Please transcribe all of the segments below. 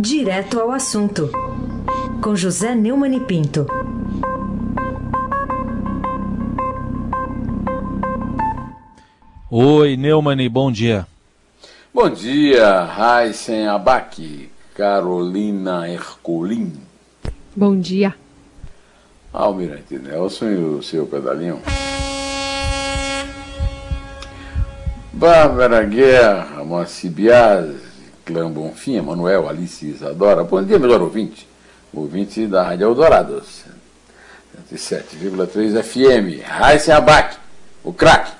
Direto ao assunto, com José Neumann e Pinto. Oi, Neumann, bom dia. Bom dia, Raíssen Abac, Carolina Ercolim. Bom dia. Almirante Nelson e o seu pedalinho. Bárbara Guerra, Moacir Biasi, Clã Bonfim, Manuel, Alice Isadora. Bom dia, melhor ouvinte. Ouvinte da Rádio Eldorado, 107,3 FM. Raíssen Abac, o craque.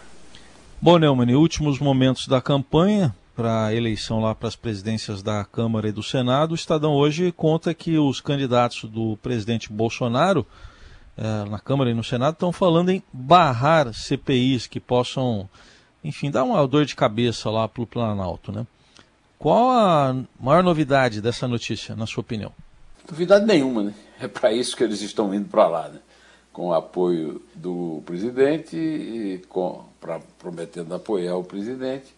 Bom, Neumann, últimos momentos da campanha para a eleição lá para as presidências da Câmara e do Senado, o Estadão hoje conta que os candidatos do presidente Bolsonaro eh, na Câmara e no Senado estão falando em barrar CPIs que possam, enfim, dar uma dor de cabeça lá para o Planalto, né? Qual a maior novidade dessa notícia, na sua opinião? Novidade nenhuma, né? É para isso que eles estão indo para lá, né? Com o apoio do presidente e com, pra, prometendo apoiar o presidente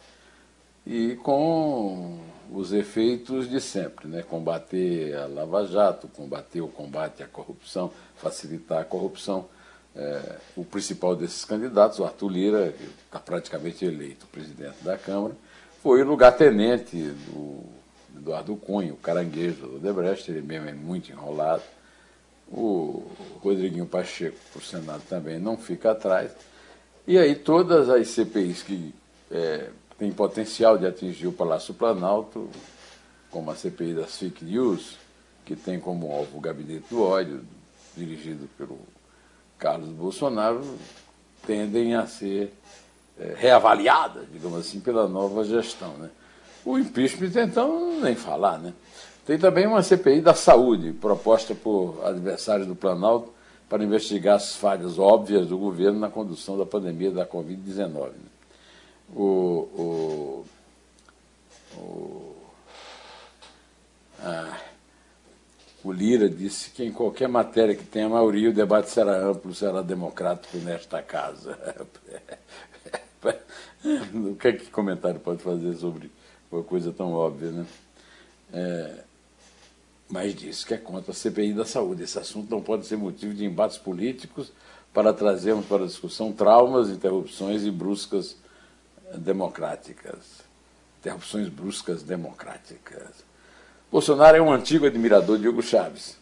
e com os efeitos de sempre, né? Combater a Lava Jato, combater o combate à corrupção, facilitar a corrupção. É, o principal desses candidatos, o Arthur Lira, está praticamente eleito presidente da Câmara, foi o lugar-tenente do Eduardo Cunha, o caranguejo do Debrecht, ele mesmo é muito enrolado. O Rodriguinho Pacheco, por Senado, também não fica atrás. E aí todas as CPIs que é, têm potencial de atingir o Palácio Planalto, como a CPI das fake news, que tem como alvo o Gabinete do Ódio, dirigido pelo Carlos Bolsonaro, tendem a ser reavaliada, digamos assim, pela nova gestão. Né? O impeachment, então, nem falar. Né? Tem também uma CPI da saúde, proposta por adversários do Planalto para investigar as falhas óbvias do governo na condução da pandemia da Covid-19. Né? O, o, o, ah, o Lira disse que em qualquer matéria que tenha maioria, o debate será amplo, será democrático nesta casa. o que, é que comentário pode fazer sobre uma coisa tão óbvia, né? É, mas disse que é contra a CPI da saúde. Esse assunto não pode ser motivo de embates políticos para trazermos para a discussão traumas, interrupções e bruscas democráticas. Interrupções bruscas democráticas. Bolsonaro é um antigo admirador de Hugo Chávez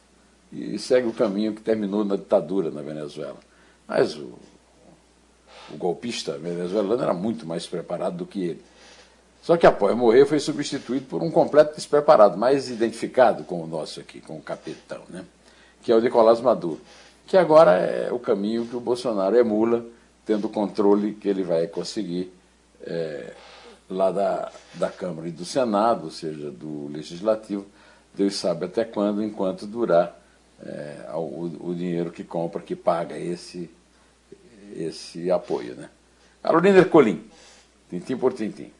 e segue o caminho que terminou na ditadura na Venezuela. Mas o o golpista venezuelano era muito mais preparado do que ele. Só que após morrer foi substituído por um completo despreparado, mais identificado com o nosso aqui, com o capitão, né? que é o Nicolás Maduro, que agora é o caminho que o Bolsonaro emula, tendo o controle que ele vai conseguir é, lá da, da Câmara e do Senado, ou seja, do Legislativo, Deus sabe até quando, enquanto durar é, o, o dinheiro que compra, que paga esse esse apoio. Né? Carolina Ercolim, tintim por tintim.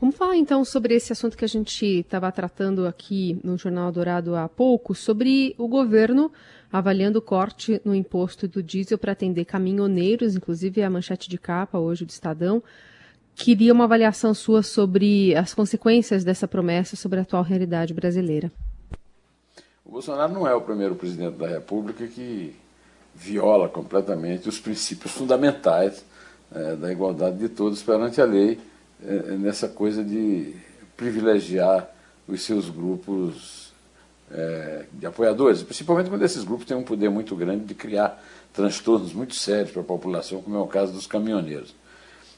Vamos falar então sobre esse assunto que a gente estava tratando aqui no Jornal Dourado há pouco, sobre o governo avaliando o corte no imposto do diesel para atender caminhoneiros, inclusive a manchete de capa hoje do Estadão. Queria uma avaliação sua sobre as consequências dessa promessa sobre a atual realidade brasileira. O Bolsonaro não é o primeiro presidente da República que viola completamente os princípios fundamentais é, da igualdade de todos perante a lei, é, nessa coisa de privilegiar os seus grupos é, de apoiadores, principalmente quando esses grupos têm um poder muito grande de criar transtornos muito sérios para a população, como é o caso dos caminhoneiros.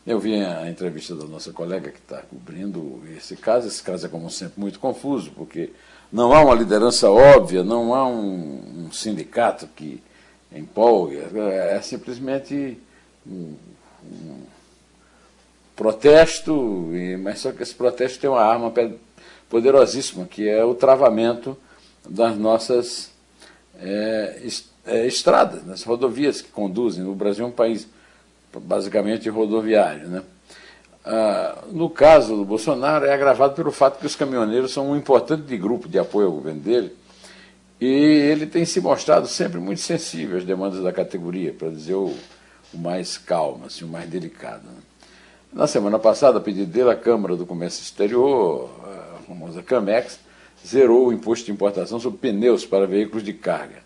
Eu vi a entrevista da nossa colega que está cobrindo esse caso. Esse caso é, como sempre, muito confuso, porque não há uma liderança óbvia, não há um, um sindicato que empolgue, é, é simplesmente um, um protesto, mas só que esse protesto tem uma arma poderosíssima, que é o travamento das nossas é, é, estradas, das rodovias que conduzem. O Brasil é um país basicamente rodoviário. Né? Ah, no caso do Bolsonaro, é agravado pelo fato que os caminhoneiros são um importante grupo de apoio ao governo dele e ele tem se mostrado sempre muito sensível às demandas da categoria, para dizer o, o, mais calmo, assim, o mais delicado. Né? Na semana passada, a pedido dele, a Câmara do Comércio Exterior, a famosa CAMEX, zerou o imposto de importação sobre pneus para veículos de carga.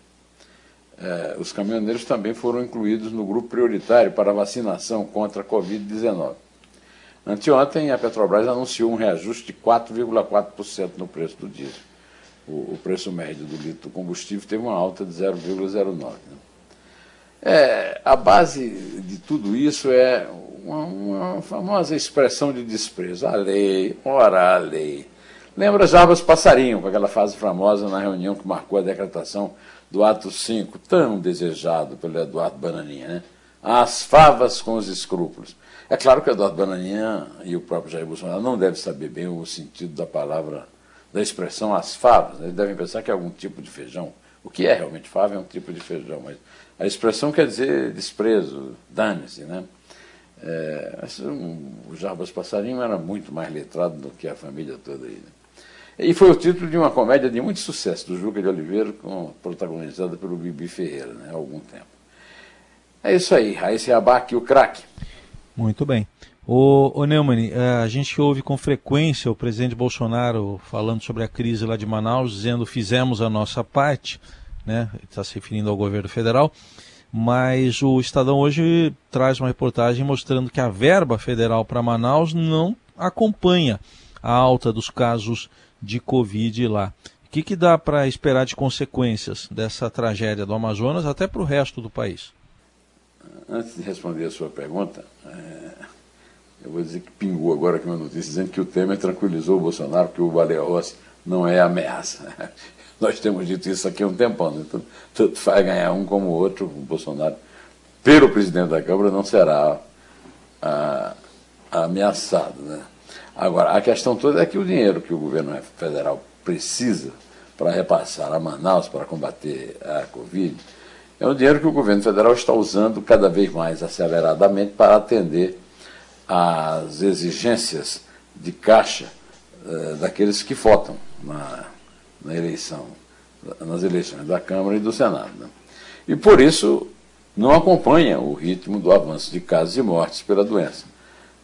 É, os caminhoneiros também foram incluídos no grupo prioritário para vacinação contra a Covid-19. Anteontem, a Petrobras anunciou um reajuste de 4,4% no preço do diesel. O, o, preço médio do litro do combustível teve uma alta de 0,09%. Né? É, a base de tudo isso é uma, uma, famosa expressão de desprezo. A lei, ora a lei. Lembra Jarbas Passarinho, com aquela fase famosa na reunião que marcou a decretação do ato 5, tão desejado pelo Eduardo Bananinha, né? As favas com os escrúpulos. É claro que o Eduardo Bananinha e o próprio Jair Bolsonaro não devem saber bem o sentido da palavra, da expressão as favas. Né? Eles devem pensar que é algum tipo de feijão. O que é realmente fava é um tipo de feijão, mas a expressão quer dizer desprezo, dane-se, né? É, o Jarbas Passarinho era muito mais letrado do que a família toda aí. Né? E foi o título de uma comédia de muito sucesso do Juca de Oliveira, com, protagonizada pelo Bibi Ferreira, né, há algum tempo. É isso aí, Raíssa Abac, o craque. Muito bem. O, o Neumann, é, a gente ouve com frequência o presidente Bolsonaro falando sobre a crise lá de Manaus, dizendo fizemos a nossa parte, né? Está se referindo ao governo federal. Mas o Estadão hoje traz uma reportagem mostrando que a verba federal para Manaus não acompanha a alta dos casos de Covid lá. O que, que dá para esperar de consequências dessa tragédia do Amazonas até para o resto do país? Antes de responder a sua pergunta, é, eu vou dizer que pingou agora aqui uma notícia dizendo que o Temer tranquilizou o Bolsonaro que o Baleia Rossi não é ameaça. Nós temos dito isso aqui há um tempão, né? tanto, tanto faz ganhar um como o outro, o Bolsonaro, pelo presidente da Câmara, não será a, a ameaçado. Né? Agora, a questão toda é que o dinheiro que o governo federal precisa para repassar a Manaus para combater a Covid é um dinheiro que o governo federal está usando cada vez mais aceleradamente para atender às exigências de caixa eh, daqueles que votam na, na, eleição, nas eleições da Câmara e do Senado. Né? E por isso não acompanha o ritmo do avanço de casos e mortes pela doença.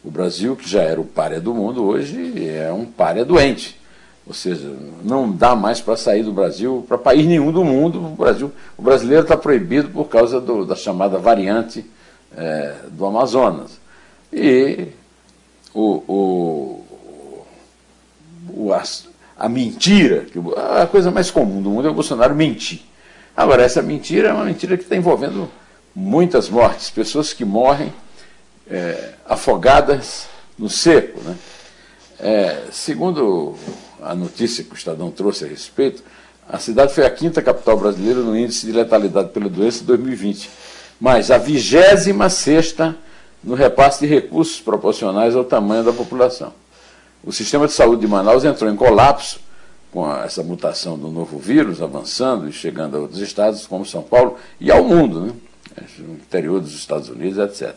O Brasil, que já era o páreo do mundo, hoje é um páreo doente. Ou seja, não dá mais para sair do Brasil para país nenhum do mundo. O, Brasil, o brasileiro está proibido por causa do, da chamada variante é, do Amazonas. E o, o, o a, a, mentira, que a coisa mais comum do mundo é o Bolsonaro mentir. Agora, essa mentira é uma mentira que está envolvendo muitas mortes, pessoas que morrem é, afogadas no seco. Né? É, segundo a notícia que o Estadão trouxe a respeito, a cidade foi a quinta capital brasileira no índice de letalidade pela doença de 2020, mas a vigésima sexta no repasse de recursos proporcionais ao tamanho da população. O sistema de saúde de Manaus entrou em colapso com essa mutação do novo vírus avançando e chegando a outros estados, como São Paulo, e ao mundo, né? no interior dos Estados Unidos, etc.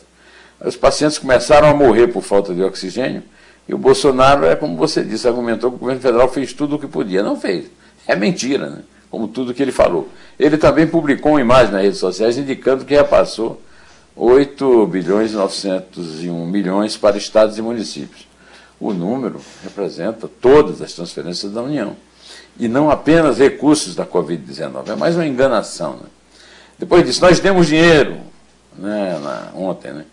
Os pacientes começaram a morrer por falta de oxigênio e o Bolsonaro, é como você disse, argumentou que o governo federal fez tudo o que podia. Não fez. É mentira, né? como tudo que ele falou. Ele também publicou uma imagem nas redes sociais indicando que repassou 8 bilhões e 901 milhões para estados e municípios. O número representa todas as transferências da União. E não apenas recursos da Covid-19. É mais uma enganação. Né? Depois disso, nós temos dinheiro, né, na, ontem, né?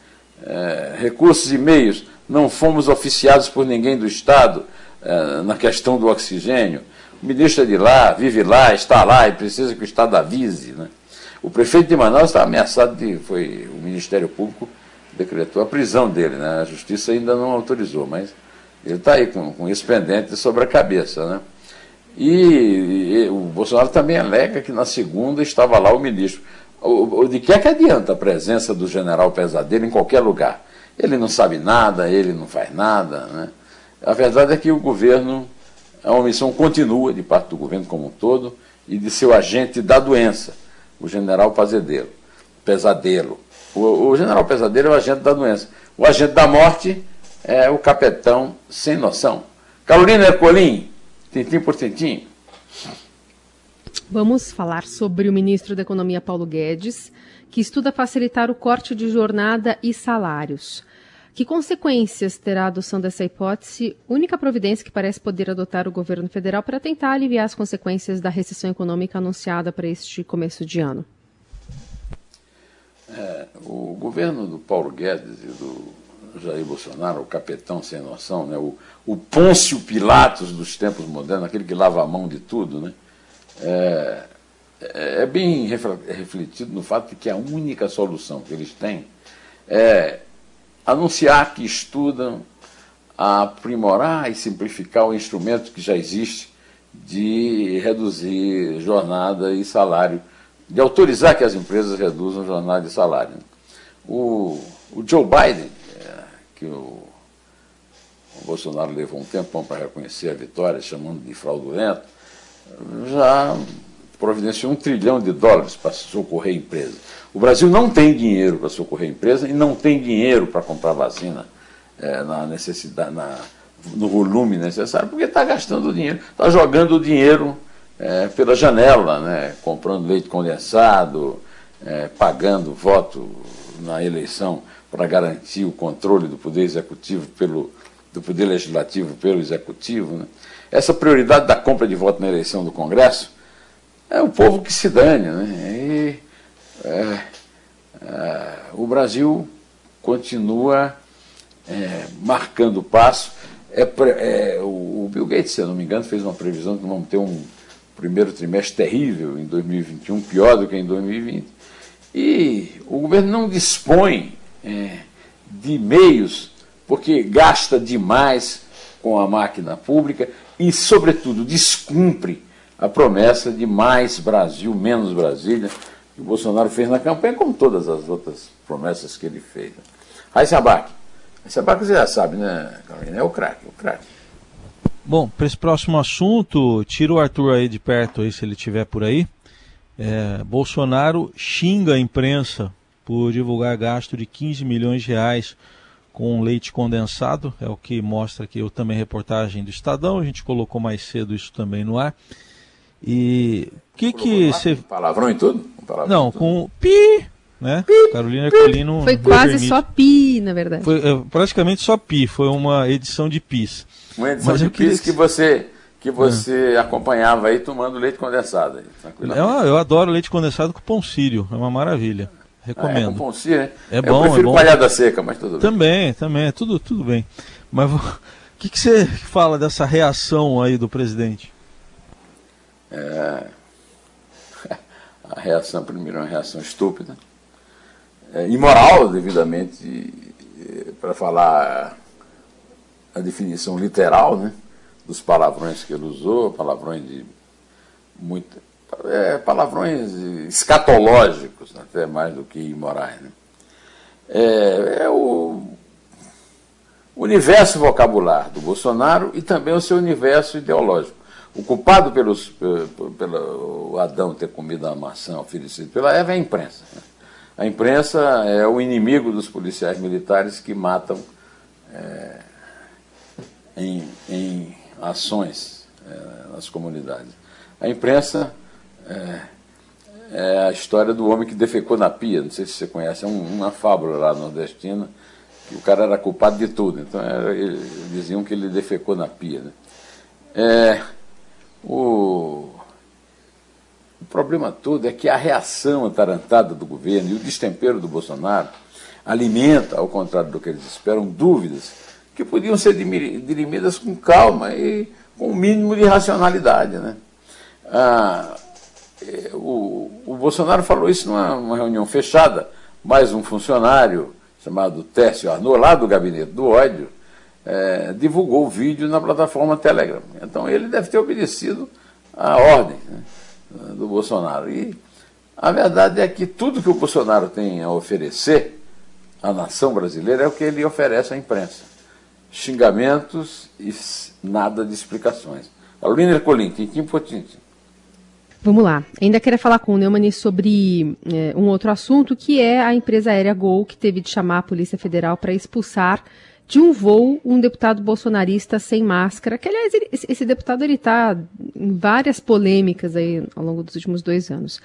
é, recursos e meios, não fomos oficiados por ninguém do Estado é, na questão do oxigênio. O ministro é de lá, vive lá, está lá e precisa que o Estado avise. Né? O prefeito de Manaus está ameaçado de. Foi, o Ministério Público decretou a prisão dele, né? a justiça ainda não autorizou, mas ele está aí com, com isso pendente sobre a cabeça. Né? E, e, o Bolsonaro também alega que na segunda estava lá o ministro. O, o, de que é que adianta a presença do general Pesadelo em qualquer lugar? Ele não sabe nada, ele não faz nada. Né? A verdade é que o governo, a omissão continua de parte do governo como um todo e de seu agente da doença, o general Pesadelo. Pesadelo. O, o general Pesadelo é o agente da doença. O agente da morte é o capitão sem noção. Carolina Ercolim, tintim por tintim. Vamos falar sobre o ministro da Economia Paulo Guedes, que estuda facilitar o corte de jornada e salários. Que consequências terá a adoção dessa hipótese, única providência que parece poder adotar o governo federal para tentar aliviar as consequências da recessão econômica anunciada para este começo de ano? É, o governo do Paulo Guedes e do Jair Bolsonaro, o capetão sem noção, né, o, o Pôncio Pilatos dos tempos modernos, aquele que lava a mão de tudo, né, é, é bem refletido no fato de que a única solução que eles têm é anunciar que estudam a aprimorar e simplificar o instrumento que já existe de reduzir jornada e salário, de autorizar que as empresas reduzam jornada e salário. O, o Joe Biden, é, que o, o Bolsonaro levou um tempão para reconhecer a vitória, chamando de fraudulento, já providenciou um trilhão de dólares para socorrer a empresa. O Brasil não tem dinheiro para socorrer a empresa e não tem dinheiro para comprar vacina é, na necessidade, na, no volume necessário, porque está gastando dinheiro, está jogando o dinheiro é, pela janela, né, comprando leite condensado, é, pagando voto na eleição para garantir o controle do poder executivo pelo do poder legislativo pelo executivo. Né. Essa prioridade da compra de voto na eleição do Congresso é o povo que se dane. Né? É, é, o Brasil continua é, marcando passo. É, é, o, Bill Gates, se eu não me engano, fez uma previsão que vamos ter um primeiro trimestre terrível em 2021, pior do que em 2020. E o governo não dispõe é, de meios, porque gasta demais com a máquina pública e, sobretudo, descumpre a promessa de mais Brasil, menos Brasília, que o Bolsonaro fez na campanha, como todas as outras promessas que ele fez. Raíssa Abac. Raíssa Abac você já sabe, né, Carolina? É o craque, o craque. Bom, para esse próximo assunto, tira o Arthur aí de perto, aí, se ele estiver por aí. É, Bolsonaro xinga a imprensa por divulgar gasto de 15 milhões de reais com leite condensado, é o que mostra aqui eu também reportagem do Estadão, a gente colocou mais cedo isso também no ar. E o que que você. Palavrão e tudo? Palavrão Não, tudo. com pi, né? Pi, Carolina Colino. Foi quase permite. só pi, na verdade. Foi é, praticamente só pi, foi uma edição de pis. Uma edição Mas de pis que você que você é. acompanhava aí tomando leite condensado. Eu, eu adoro leite condensado com pão sírio, é uma maravilha. Recomendo. Ah, é com pão sírio, né? É bom, eu prefiro é bom. palhada seca, mas tudo bem. Também, também, é tudo, tudo bem. Mas o que, que você fala dessa reação aí do presidente? É, a reação, primeiro, é uma reação estúpida, é, imoral, devidamente, para falar a definição literal né, dos palavrões que ele usou, palavrões de muito, é, palavrões escatológicos, até mais do que imorais. Né? É, é o universo vocabular do Bolsonaro e também o seu universo ideológico. O culpado pelos, pelo Adão ter comido a maçã oferecida pela Eva é a imprensa. Né? A imprensa é o inimigo dos policiais militares que matam é, em, em, ações é, nas comunidades. A imprensa é, é, a história do homem que defecou na pia, não sei se você conhece, é um, uma fábula lá nordestina, que o cara era culpado de tudo, então era, ele, diziam que ele defecou na pia. Né? É, o, o problema todo é que a reação atarantada do governo e o destempero do Bolsonaro alimenta, ao contrário do que eles esperam, dúvidas que podiam ser dirimidas com calma e com o um mínimo de racionalidade. Né? Ah, é, o, o, Bolsonaro falou isso numa reunião fechada, mais um funcionário chamado Tércio Arnaud, lá do gabinete do ódio, é, divulgou o vídeo na plataforma Telegram. Então ele deve ter obedecido à ordem né, do Bolsonaro. E a verdade é que tudo que o Bolsonaro tem a oferecer à nação brasileira é o que ele oferece à imprensa. Xingamentos e nada de explicações. Carolina Ercolim, tintim por tintim. Vamos lá. Ainda queria falar com o Neumann sobre é, um outro assunto, que é a empresa aérea Gol, que teve de chamar a Polícia Federal para expulsar de um voo um deputado bolsonarista sem máscara, que aliás ele, esse, deputado ele está em várias polêmicas aí ao longo dos últimos dois anos.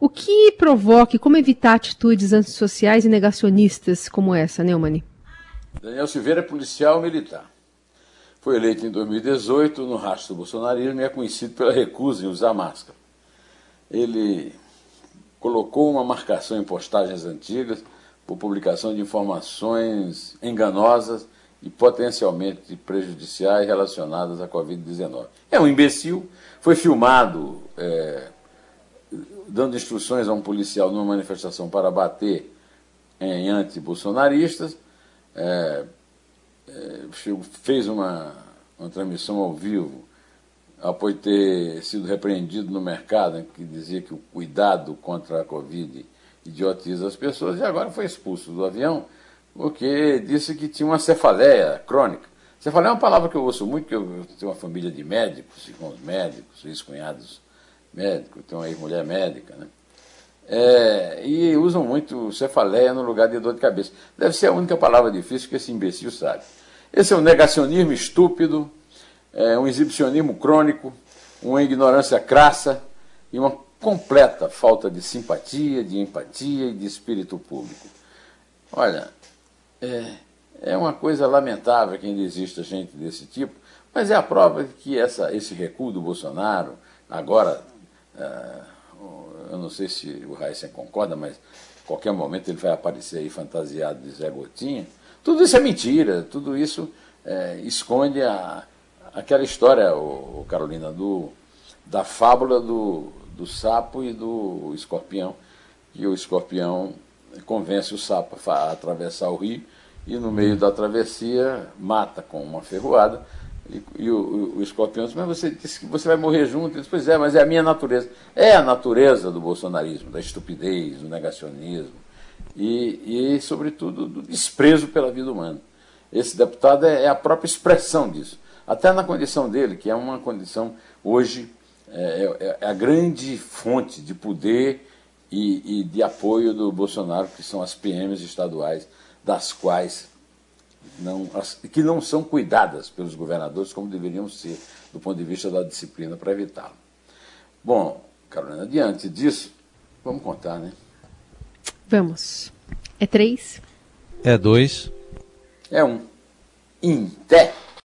O que provoca e como evitar atitudes antissociais e negacionistas como essa, Neumann? Daniel Silveira é policial militar. Foi eleito em 2018 no rastro do bolsonarismo e é conhecido pela recusa em usar máscara. Ele colocou uma marcação em postagens antigas por publicação de informações enganosas e potencialmente prejudiciais relacionadas à Covid-19. É um imbecil, foi filmado é, dando instruções a um policial numa manifestação para bater em anti-bolsonaristas, é, é, fez uma, uma transmissão ao vivo após ter sido repreendido no mercado, que dizia que o cuidado contra a Covid idiotiza as pessoas, e agora foi expulso do avião porque disse que tinha uma cefaleia crônica. Cefaleia é uma palavra que eu ouço muito, porque eu tenho uma família de médicos, irmãos médicos, ex-cunhados médicos, tenho uma ex-mulher médica, né? É, e usam muito cefaleia no lugar de dor de cabeça. Deve ser a única palavra difícil que esse imbecil sabe. Esse é um negacionismo estúpido, é um exibicionismo crônico, uma ignorância crassa e uma completa falta de simpatia, de empatia e de espírito público. Olha, é, é uma coisa lamentável que ainda exista gente desse tipo, mas é a prova de que essa, esse recuo do Bolsonaro, agora, é, eu não sei se o Raíssa concorda, mas qualquer momento ele vai aparecer aí fantasiado de Zé Gotinha. Tudo isso é mentira, tudo isso é, esconde a, aquela história, o, Carolina, do, da fábula do, do sapo e do escorpião, que o escorpião convence o sapo a atravessar o rio e no meio da travessia mata com uma ferroada. E, e o, o, escorpião diz, mas você disse que você vai morrer junto. Ele diz, pois é, mas é a minha natureza. É a natureza do bolsonarismo, da estupidez, do negacionismo e, e sobretudo, do desprezo pela vida humana. Esse deputado é, é a própria expressão disso. Até na condição dele, que é uma condição hoje, é, é, é a grande fonte de poder e, e de apoio do Bolsonaro, que são as PMs estaduais das quais não, que não são cuidadas pelos governadores como deveriam ser, do ponto de vista da disciplina para evitá-lo. Bom, Carolina, diante disso, vamos contar, né? Vamos. É três? É dois. É um. Em té.